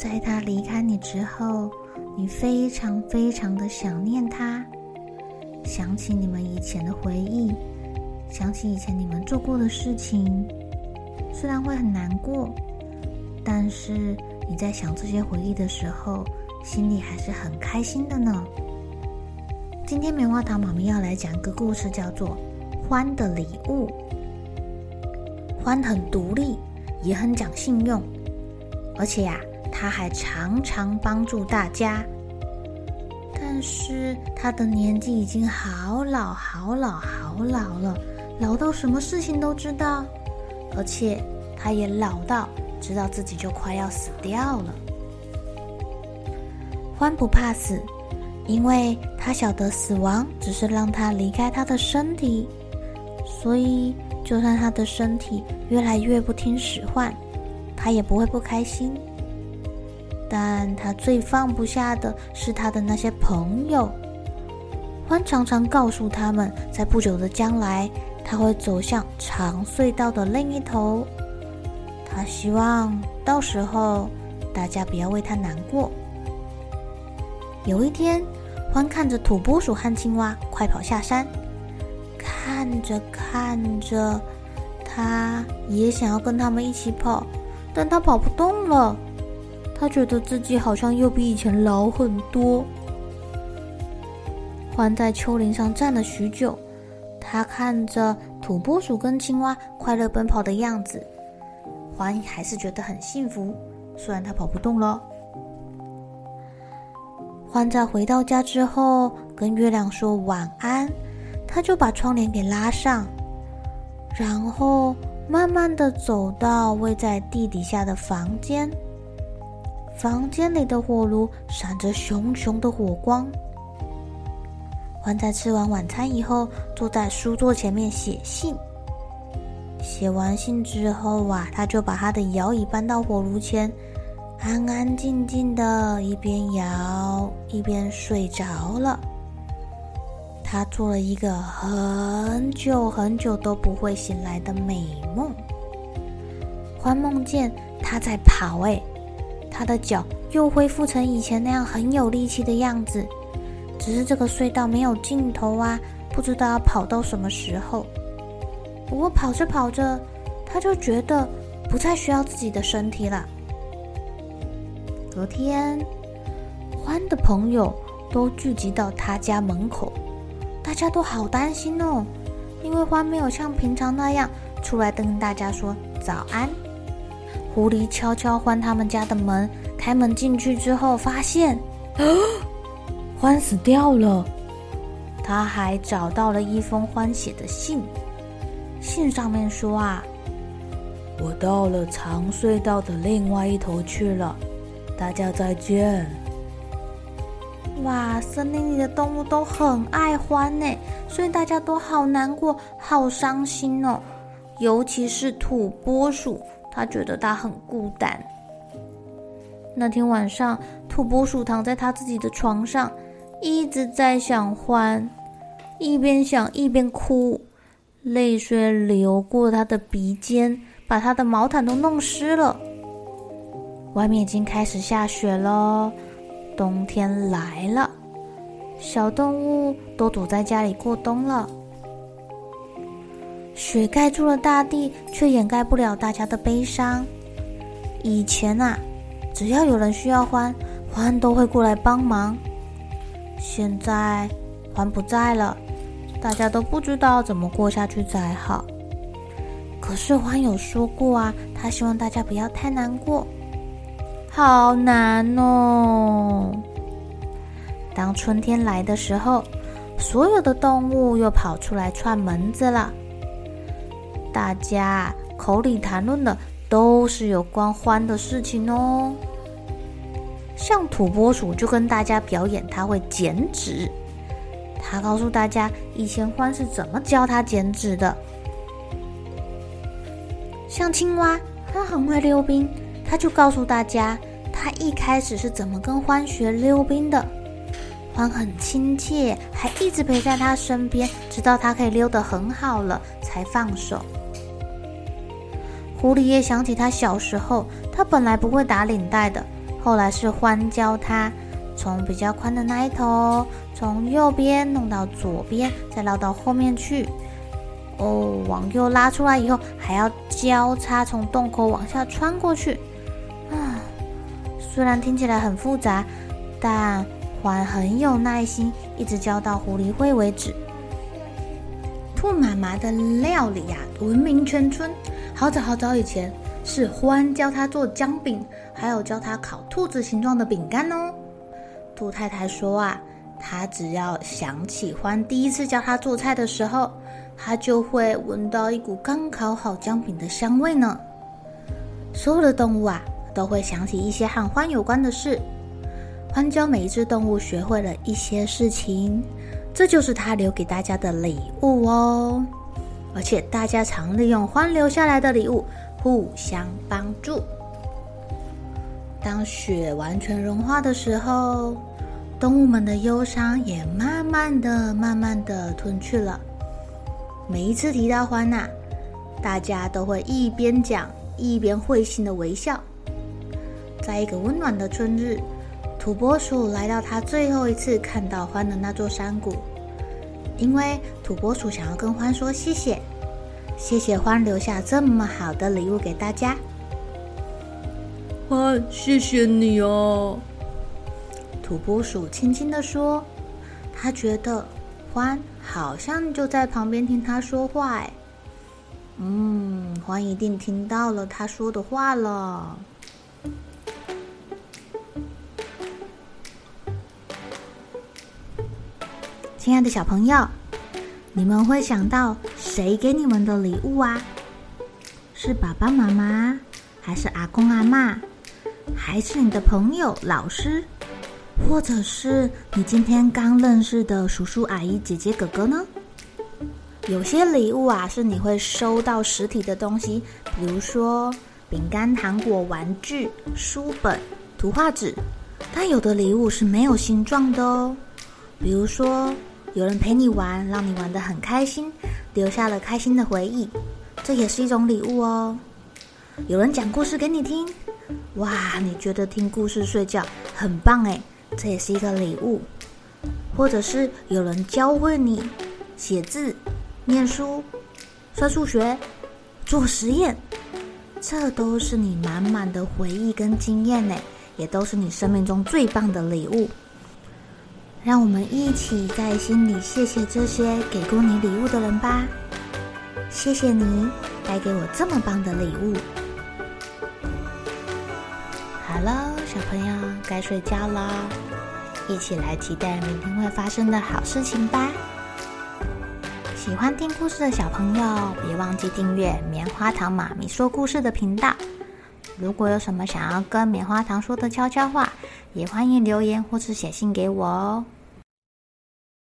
在他离开你之后，你非常非常的想念他，想起你们以前的回忆，想起以前你们做过的事情，虽然会很难过，但是你在想这些回忆的时候，心里还是很开心的呢。今天棉花糖妈咪要来讲一个故事，叫做《欢的礼物》。欢很独立，也很讲信用，而且呀。他还常常帮助大家，但是他的年纪已经好老、好老、好老了，老到什么事情都知道，而且他也老到知道自己就快要死掉了。欢不怕死，因为他晓得死亡只是让他离开他的身体，所以就算他的身体越来越不听使唤，他也不会不开心。但他最放不下的是他的那些朋友。欢常常告诉他们，在不久的将来，他会走向长隧道的另一头。他希望到时候大家不要为他难过。有一天，欢看着土拨鼠和青蛙快跑下山，看着看着，他也想要跟他们一起跑，但他跑不动了。他觉得自己好像又比以前老很多。欢在丘陵上站了许久，他看着土拨鼠跟青蛙快乐奔跑的样子，欢还是觉得很幸福。虽然他跑不动了。欢在回到家之后，跟月亮说晚安，他就把窗帘给拉上，然后慢慢的走到位在地底下的房间。房间里的火炉闪着熊熊的火光。欢在吃完晚餐以后，坐在书桌前面写信。写完信之后啊，他就把他的摇椅搬到火炉前，安安静静的一边摇一边睡着了。他做了一个很久很久都不会醒来的美梦。欢梦见他在跑，哎。他的脚又恢复成以前那样很有力气的样子，只是这个隧道没有尽头啊，不知道要跑到什么时候。不过跑着跑着，他就觉得不再需要自己的身体了。隔天，欢的朋友都聚集到他家门口，大家都好担心哦，因为欢没有像平常那样出来跟大家说早安。狐狸悄悄关他们家的门，开门进去之后，发现，欢死掉了。他还找到了一封欢写的信，信上面说啊：“我到了长隧道的另外一头去了，大家再见。”哇，森林里的动物都很爱欢呢，所以大家都好难过、好伤心哦，尤其是土拨鼠。他觉得他很孤单。那天晚上，土拨鼠躺在他自己的床上，一直在想欢，一边想一边哭，泪水流过他的鼻尖，把他的毛毯都弄湿了。外面已经开始下雪了，冬天来了，小动物都躲在家里过冬了。雪盖住了大地，却掩盖不了大家的悲伤。以前啊，只要有人需要欢，欢都会过来帮忙。现在欢不在了，大家都不知道怎么过下去才好。可是欢有说过啊，他希望大家不要太难过。好难哦！当春天来的时候，所有的动物又跑出来串门子了。大家口里谈论的都是有关欢的事情哦。像土拨鼠就跟大家表演他会剪纸，他告诉大家以前欢是怎么教他剪纸的。像青蛙，它很会溜冰，他就告诉大家他一开始是怎么跟欢学溜冰的。欢很亲切，还一直陪在他身边，直到他可以溜得很好了才放手。狐狸也想起他小时候，他本来不会打领带的，后来是欢教他，从比较宽的那一头，从右边弄到左边，再绕到后面去。哦，往右拉出来以后，还要交叉从洞口往下穿过去。啊，虽然听起来很复杂，但欢很有耐心，一直教到狐狸会为止。兔妈妈的料理呀，闻名全村。好早好早以前，是欢教他做姜饼，还有教他烤兔子形状的饼干哦。兔太太说啊，她只要想起欢第一次教他做菜的时候，她就会闻到一股刚烤好姜饼的香味呢。所有的动物啊，都会想起一些和欢有关的事。欢教每一只动物学会了一些事情，这就是他留给大家的礼物哦。而且大家常利用欢留下来的礼物互相帮助。当雪完全融化的时候，动物们的忧伤也慢慢的、慢慢的吞去了。每一次提到欢呐，大家都会一边讲一边会心的微笑。在一个温暖的春日，土拨鼠来到他最后一次看到欢的那座山谷。因为土拨鼠想要跟欢说谢谢，谢谢欢留下这么好的礼物给大家。欢，谢谢你哦。土拨鼠轻轻地说，他觉得欢好像就在旁边听他说话。哎，嗯，欢一定听到了他说的话了。亲爱的小朋友，你们会想到谁给你们的礼物啊？是爸爸妈妈，还是阿公阿嬷，还是你的朋友、老师，或者是你今天刚认识的叔叔阿姨、姐姐哥哥呢？有些礼物啊，是你会收到实体的东西，比如说饼干、糖果、玩具、书本、图画纸，但有的礼物是没有形状的哦，比如说。有人陪你玩，让你玩得很开心，留下了开心的回忆，这也是一种礼物哦。有人讲故事给你听，哇，你觉得听故事睡觉很棒诶，这也是一个礼物。或者是有人教会你写字、念书、算数学、做实验，这都是你满满的回忆跟经验呢，也都是你生命中最棒的礼物。让我们一起在心里谢谢这些给过你礼物的人吧。谢谢你带给我这么棒的礼物。好了，小朋友该睡觉了，一起来期待明天会发生的好事情吧。喜欢听故事的小朋友，别忘记订阅棉花糖妈咪说故事的频道。如果有什么想要跟棉花糖说的悄悄话，也欢迎留言或是写信给我哦。